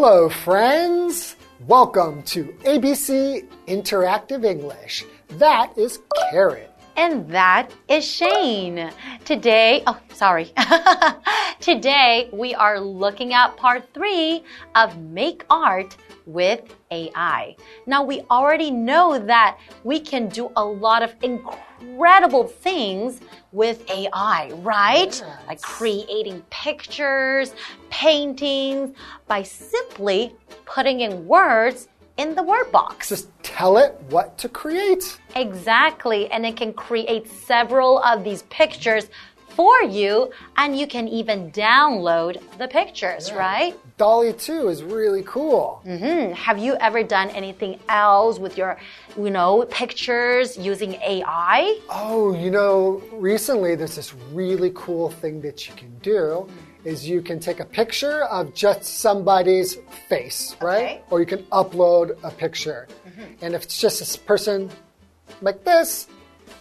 Hello, friends. Welcome to ABC Interactive English. That is Carrot. And that is Shane. Today, oh, sorry. Today, we are looking at part three of Make Art with AI. Now, we already know that we can do a lot of incredible things with AI, right? Yes. Like creating pictures, paintings, by simply putting in words in the word box. Just tell it what to create. Exactly. And it can create several of these pictures for you, and you can even download the pictures, right? DALL-E 2 is really cool. hmm Have you ever done anything else with your, you know, pictures using AI? Oh, you know, recently there's this really cool thing that you can do is you can take a picture of just somebody's face, right? Okay. Or you can upload a picture. And if it's just a person like this,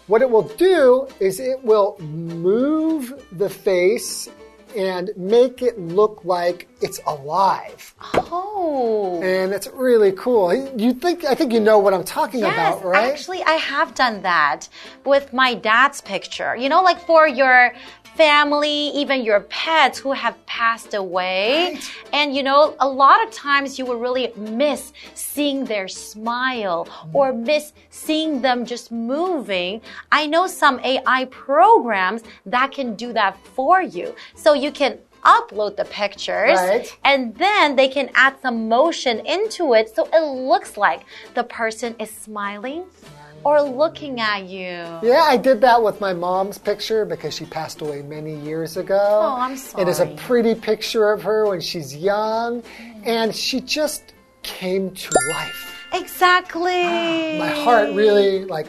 what it will do is it will move the face and make it look like it's alive. Oh. And it's really cool. You think I think you know what I'm talking Yes, about, right? actually, I have done that with my dad's picture. You know, like for your family, even your pets who have passed away. Right. And you know, a lot of times you will really miss seeing their smile or miss seeing them just moving. I know some AI programs that can do that for you. So you can upload the pictures Right. and then they can add some motion into it so it looks like the person is smiling or looking at you. Yeah, I did that with my mom's picture because she passed away many years ago. Oh, I'm sorry. It is a pretty picture of her when she's young, and she just came to life. Exactly. Ah, my heart really, like,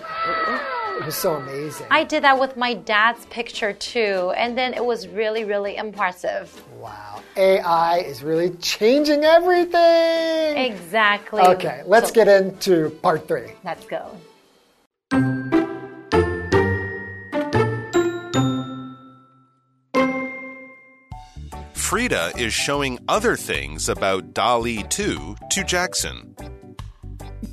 it was so amazing. I did that with my dad's picture too, and then it was really, really impressive. wow. AI is really changing everything. Exactly. Okay, let's So, get into part three. Let's go. Frida is showing other things about DALL-E 2 to Jackson.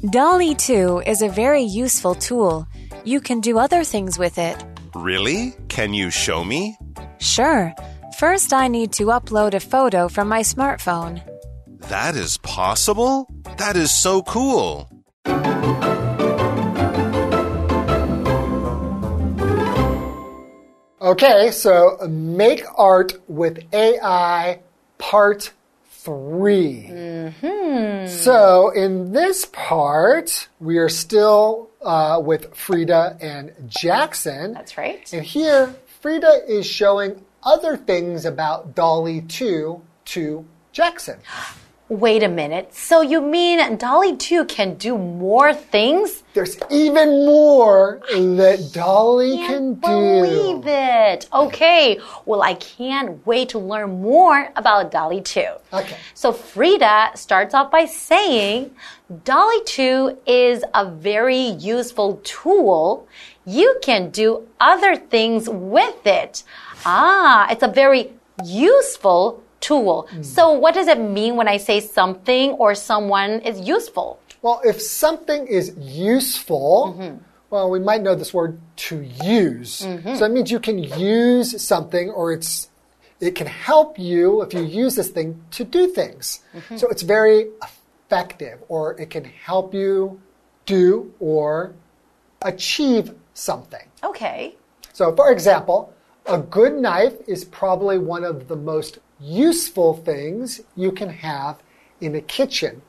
DALL-E 2 is a very useful tool. You can do other things with it. Really? Can you show me? Sure. First, I need to upload a photo from my smartphone. That is possible? That is so cool. Okay, so make art with AI part 3 Hmm. So in this part, we are still uh, with Frida and Jackson. That's right. And here, Frida is showing other things about DALL-E 2 to Jackson. Wait a minute. So you mean DALL-E 2 can do more things? There's even more that DALL-E can do. believe it. Okay. Well, I can't wait to learn more about DALL-E 2. Okay. So Frida starts off by saying DALL-E 2 is a very useful tool. You can do other things with it. Ah, it's a very useful tool. Hmm. So what does it mean when I say something or someone is useful? Well, if something is useful, mm-hmm. well, we might know this word to use. Mm-hmm. So that means you can use something or it's it can help you if you use this thing to do things. Mm-hmm. So it's very effective or it can help you do or achieve something. Okay. So, for example, a good knife is probably one of the most useful things you can have in a kitchen.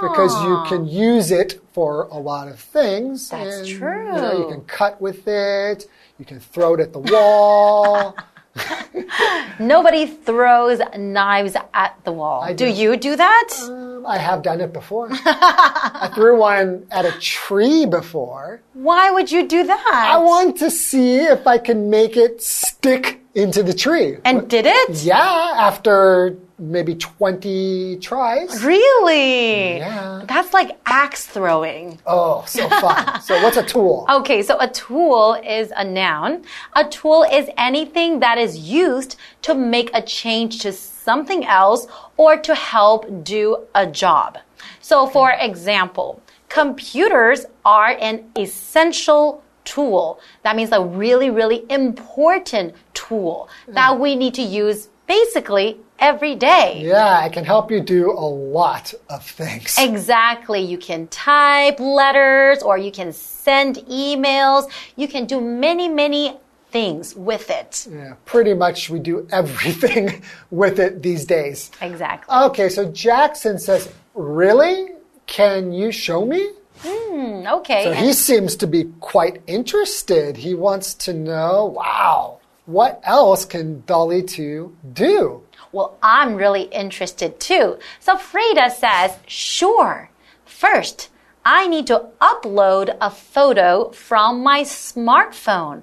Because you can use it for a lot of things. That's and, true. You, know, you can cut with it, you can throw it at the wall. Nobody throws knives at the wall. do do. you do that? Um, I have done it before. I threw one at a tree before. Why would you do that? I want to see if I can make it stick into the tree. And did it? yeah, after maybe 20 tries. Really? Yeah. That's like axe throwing. Oh, so fun. so, what's a tool? Okay, so a tool is a noun. A tool is anything that is used to make a change to something else or to help do a job. So, for example, computers are an essential tool. That means a really, really important tool that we need to use basically every day. Yeah, it can help you do a lot of things. Exactly. You can type letters or you can send emails. You can do many, many things with it. Yeah, pretty much we do everything with it these days. Exactly. Okay, so Jackson says, Really? Can you show me? Hmm, okay. So he seems to be quite interested. He wants to know, wow, what else can DALL-E 2 do? well, I'm really interested too. So Frida says, sure. First, I need to upload a photo from my smartphone.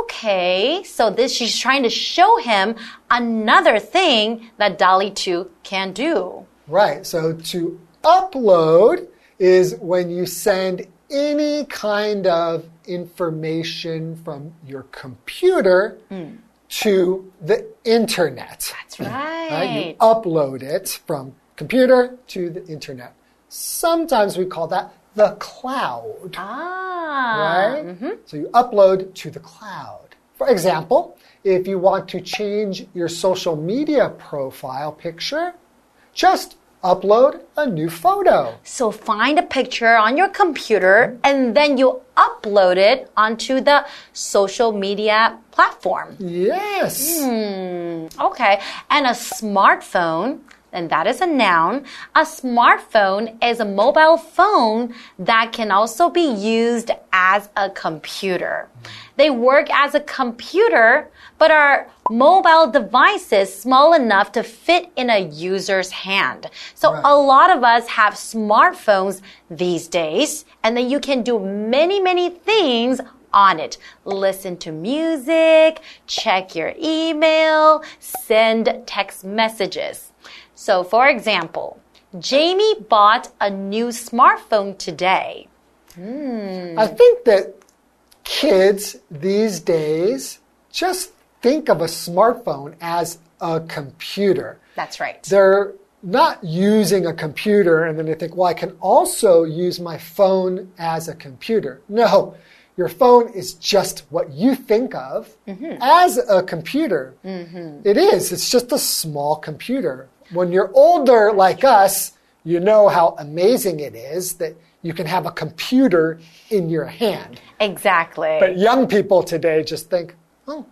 Okay, so this she's trying to show him another thing that DALL-E 2 can do. Right, so to upload is when you send any kind of information from your computer to the internet. That's Right? right. You upload it from computer to the internet. Sometimes we call that the cloud. Ah. right? So you upload to the cloud. For example, if you want to change your social media profile picture, just upload a new photo. So find a picture on your computer and then you upload it onto the social media platform. Yes. Hmm. Okay. And a smartphone, and that is a noun. A smartphone is a mobile phone that can also be used as a computer. They work as a computer, but are mobile devices small enough to fit in a user's hand. So Right. a lot of us have smartphones these days, and then you can do many, many things on it. Listen to music, check your email, send text messages. So, for example, Jamie bought a new smartphone today. Hmm. I think that kids these days just think of a smartphone as a computer. That's right. They're not using a computer and then they think, well, I can also use my phone as a computer. No, your phone is just what you think of mm-hmm. as a computer. Mm-hmm. It is, it's just a small computer. When you're older like us, you know how amazing it is that you can have a computer in your hand. Exactly. But young people today just think, oh,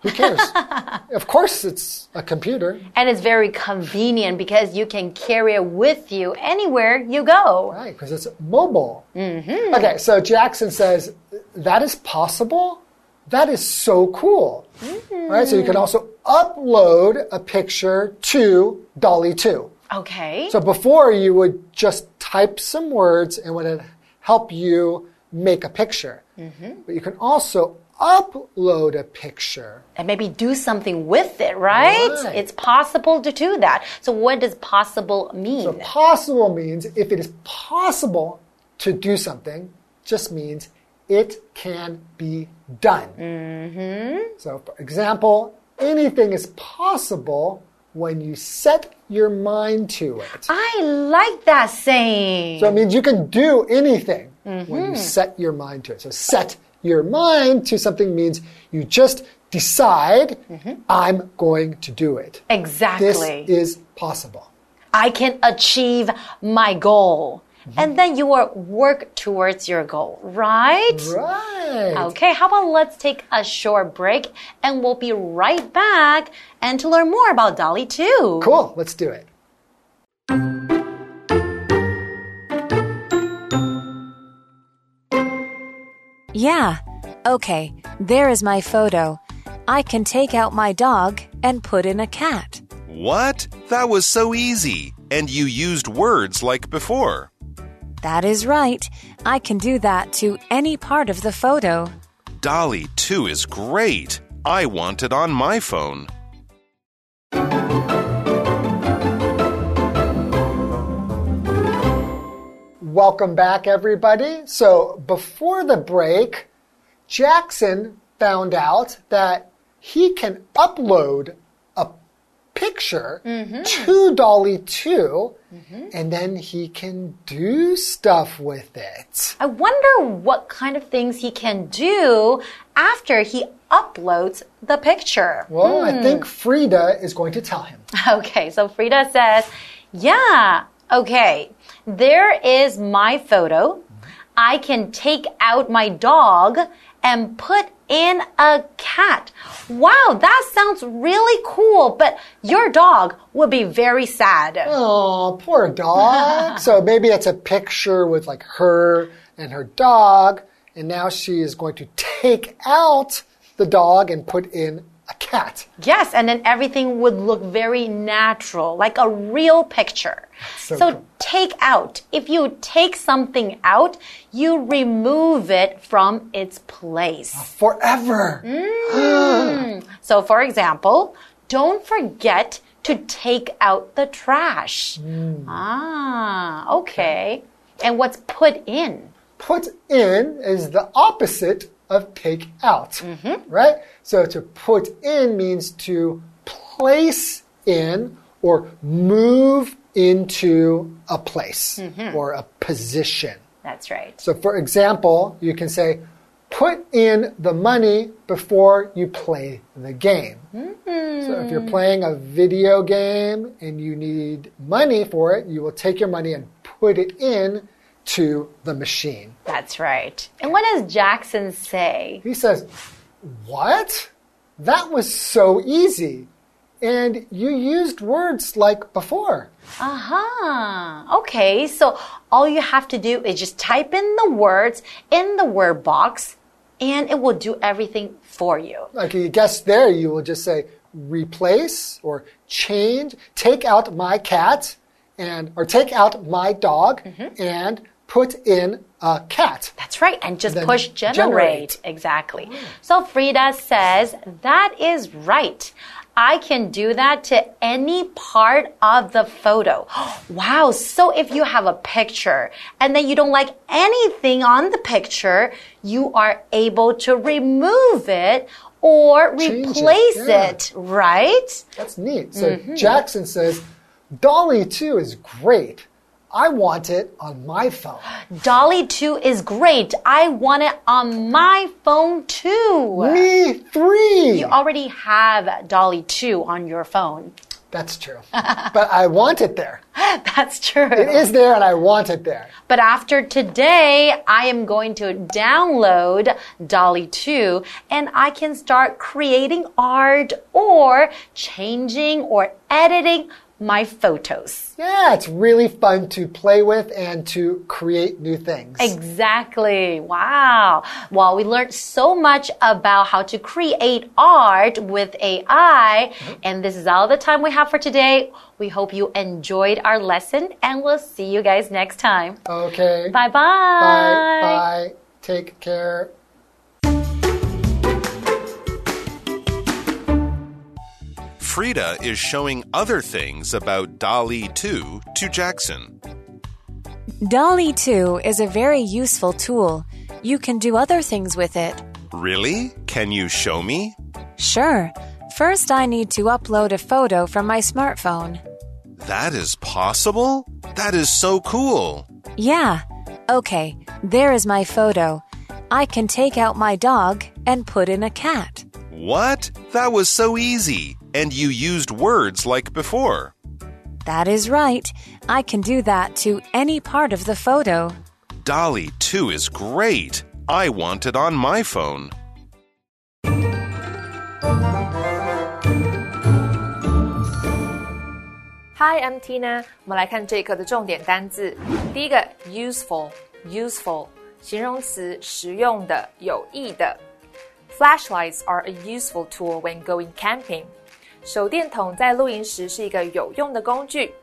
who cares? of course, it's a computer. and it's very convenient because you can carry it with you anywhere you go. Right, because it's mobile. Mm-hmm. Okay, so Jackson says that is possible. That is so cool. Mm-hmm. Right, so you can also upload a picture to DALL-E 2. Okay. So before you would just type some words and would help you make a picture. Mm-hmm. But you can also upload a picture. and maybe do something with it, right? Right. It's possible to do that. So, what does possible mean? So possible means if it is possible to do something, just means it can be done. Mm-hmm. So, for example, anything is possible when you set your mind to it. I like that saying. So it means you can do anything when you mm-hmm. set your mind to it. So set your mind to something means you just decide, mm-hmm. I'm going to do it. Exactly. This is possible. I can achieve my goal. Mm-hmm. And then you will work towards your goal, right? Right. Okay, how about let's take a short break and we'll be right back and to learn more about DALL-E 2. Cool. Let's do it. Yeah. Okay, there is my photo. I can take out my dog and put in a cat. What? That was so easy. And you used words like before. That is right. I can do that to any part of the photo. DALL-E 2 is great. I want it on my phone. Welcome back, everybody. So, before the break, Jackson found out that he can upload picture mm-hmm. to DALL-E 2 mm-hmm. and then he can do stuff with it. I wonder what kind of things he can do after he uploads the picture. Well, I hmm. think Frida is going to tell him. Okay, so Frida says, Yeah, okay, there is my photo. Mm-hmm. I can take out my dog and put in a cat. Wow, that sounds really cool, but your dog would be very sad. Oh, poor dog. so maybe it's a picture with like her and her dog, and now she is going to take out the dog and put in a cat. Yes, and then everything would look very natural, like a real picture. So So, cool. take out. If you take something out, you remove it from its place. Forever. So, for example, don't forget to take out the trash. Ah, okay. And what's put in? Put in is the opposite of take out, right? So to put in means to place in or move into a place mm-hmm. or a position. That's right. So, for example, you can say, put in the money before you play the game. So, if you're mm. playing a video game and you need money for it, you will take your money and put it in to the machine. That's right. And what does Jackson say? He says, What? That was so easy. And you used words like before. Uh huh. Okay, so all you have to do is just type in the words in the word box and it will do everything for you. Like you guess there, you will just say replace or change, take out my cat and or take out my dog and put in a cat. That's right, and just Then push generate. generate. Exactly. So Frida says, that is right. I can do that to any part of the photo. Wow. So if you have a picture and then you don't like anything on the picture, you are able to remove it or Change it, replace yeah. it, right? That's neat. So mm-hmm. Jackson says, DALL-E 2 is great. I want it on my phone. DALL-E 2 is great. I want it on my phone too. Me 3. You already have DALL-E 2 on your phone. That's true. but I want it there. That's true. It is there and I want it there. But after today, I am going to download DALL-E 2 and I can start creating art or changing or editing my photos. Yeah, it's really fun to play with and to create new things. Exactly. Wow. Well, we learned so much about how to create art with AI, mm-hmm. and this is all the time we have for today. We hope you enjoyed our lesson, and we'll see you guys next time. Okay. Bye bye. Bye. Bye. Take care. Frida is showing other things about DALL-E 2 to Jackson. DALL-E 2 is a very useful tool. You can do other things with it. Really? Can you show me? Sure. First, I need to upload a photo from my smartphone. That is possible? That is so cool. Yeah. Okay, there is my photo. I can take out my dog and put in a cat. What? That was so easy and you used words like before. That is right. I can do that to any part of the photo. DALL-E 2 is great. I want it on my phone. Hi, I'm tina flashlights are a useful tool when going camping. 手电筒在露营时是一个有用的工具。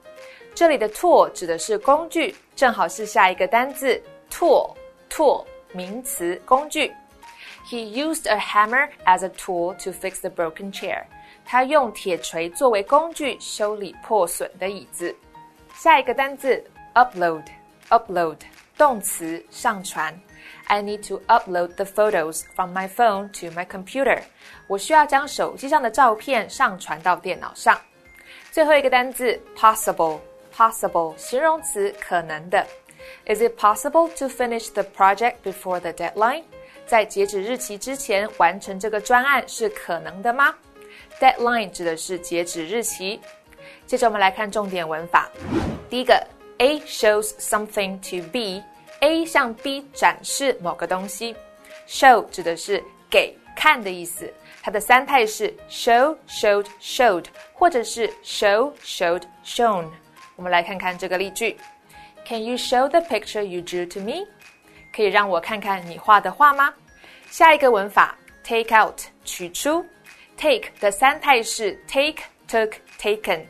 这里的 tool 指的是工具，正好是下一个单字 tool，tool 名词，工具。He used a hammer as a tool to fix the broken chair. 他用铁锤作为工具修理破损的椅子。下一个单字 upload，upload 动词上传。I need to upload the photos from my phone to my computer. 我需要将手机上的照片上传到电脑上。最后一个单字 possible，possible 形容词可能的。Is it possible to finish the project before the deadline? 在截止日期之前完成这个专案是可能的吗？Deadline 指的是截止日期。接着我们来看重点文法。第一个，A shows something to B，A 向 B 展示某个东西。Show 指的是给看的意思，它的三态是 show、showed、showed，或者是 show、showed、shown。我们来看看这个例句：Can you show the picture you drew to me？可以让我看看你画的画吗？下一个文法，take out 取出，take 的三态是 take、took、taken。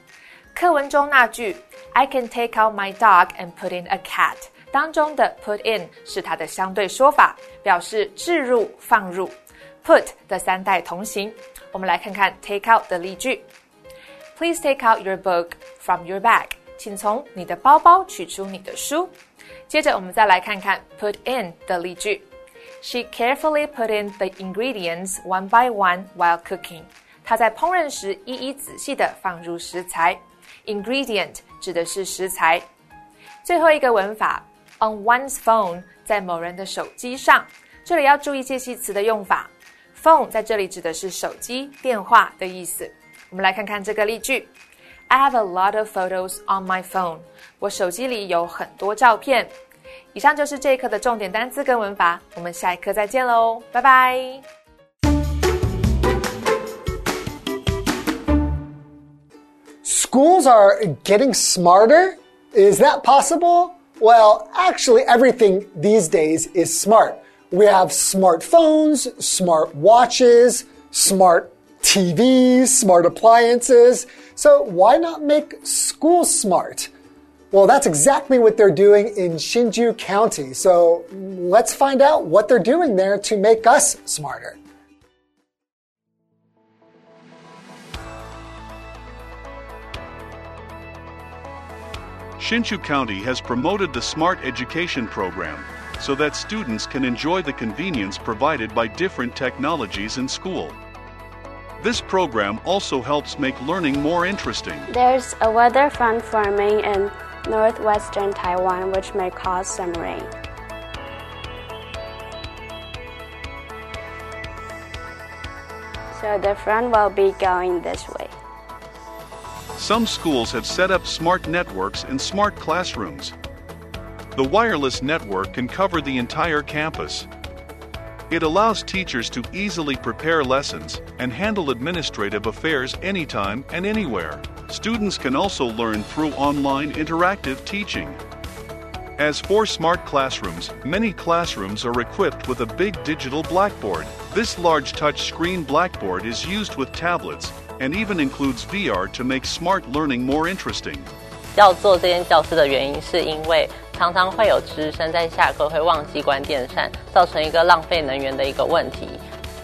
课文中那句 "I can take out my dog and put in a cat" 当中的 "put in" 是它的相对说法，表示置入、放入。put 的三代同形。我们来看看 take out 的例句：Please take out your book from your bag。请从你的包包取出你的书。接着我们再来看看 put in 的例句。She carefully put in the ingredients one by one while cooking. 她在烹饪时一一仔细地放入食材。Ingredient 指的是食材。最后一个文法 ，on one's phone 在某人的手机上，这里要注意介系词的用法。Phone 在这里指的是手机、电话的意思。我们来看看这个例句：I have a lot of photos on my phone. 我手机里有很多照片。以上就是这一课的重点单词跟文法，我们下一课再见喽，拜拜。Schools are getting smarter? Is that possible? Well, actually, everything these days is smart. We have smartphones, smart watches, smart TVs, smart appliances. So why not make schools smart? Well, that's exactly what they're doing in Hsinchu County. So let's find out what they're doing there to make us smarter. Hsinchu County has promoted the Smart Education Program so that students can enjoy the convenience provided by different technologies in school. This program also helps make learning more interesting. There's a weather front forming in northwestern Taiwan, which may cause some rain. So the front will be going this way. Some schools have set up smart networks and smart classrooms. The wireless network can cover the entire campus. It allows teachers to easily prepare lessons and handle administrative affairs anytime and anywhere. Students can also learn through online interactive teaching. As for smart classrooms, many classrooms are equipped with a big digital blackboard. This large touchscreen blackboard is used with tablets and even includes VR to make smart learning more interesting. 要做这间教室的原因，是因为常常会有值日生在下课会忘记关电扇，造成一个浪费能源的一个问题。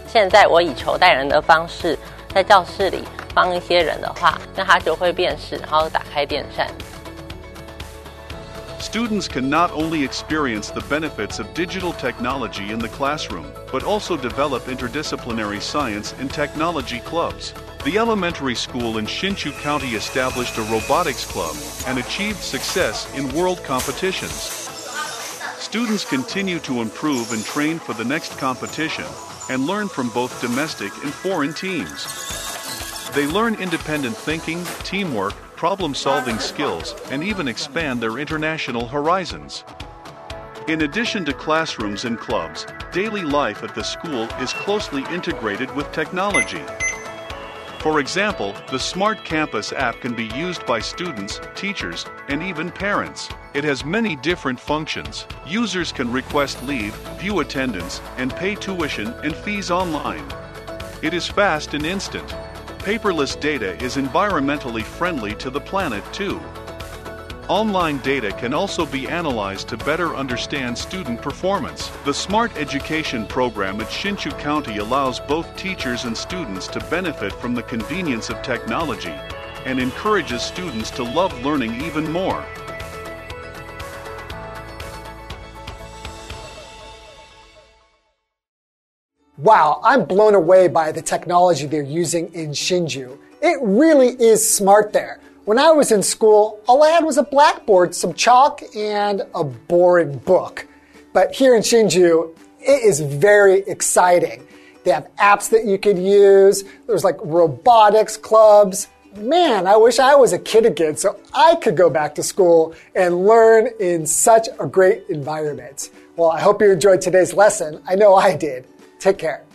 现在我以球带人的方式，在教室里放一些人的话，那它就会辨识，然后打开电扇。Students can not only experience the benefits of digital technology in the classroom, but also develop interdisciplinary science and technology clubs. The elementary school in Hsinchu County established a robotics club and achieved success in world competitions. Students continue to improve and train for the next competition and learn from both domestic and foreign teams. They learn independent thinking, teamwork, problem solving skills, and even expand their international horizons. In addition to classrooms and clubs, daily life at the school is closely integrated with technology. For example, the Smart Campus app can be used by students, teachers, and even parents. It has many different functions. Users can request leave, view attendance, and pay tuition and fees online. It is fast and instant. Paperless data is environmentally friendly to the planet, too. Online data can also be analyzed to better understand student performance. The Smart Education program at Hsinchu County allows both teachers and students to benefit from the convenience of technology and encourages students to love learning even more. Wow, I'm blown away by the technology they're using in Hsinchu. It really is smart there. When I was in school, all I had was a blackboard, some chalk, and a boring book. But here in Hsinchu, it is very exciting. They have apps that you could use. There's like robotics clubs. Man, I wish I was a kid again so I could go back to school and learn in such a great environment. Well, I hope you enjoyed today's lesson. I know I did. Take care.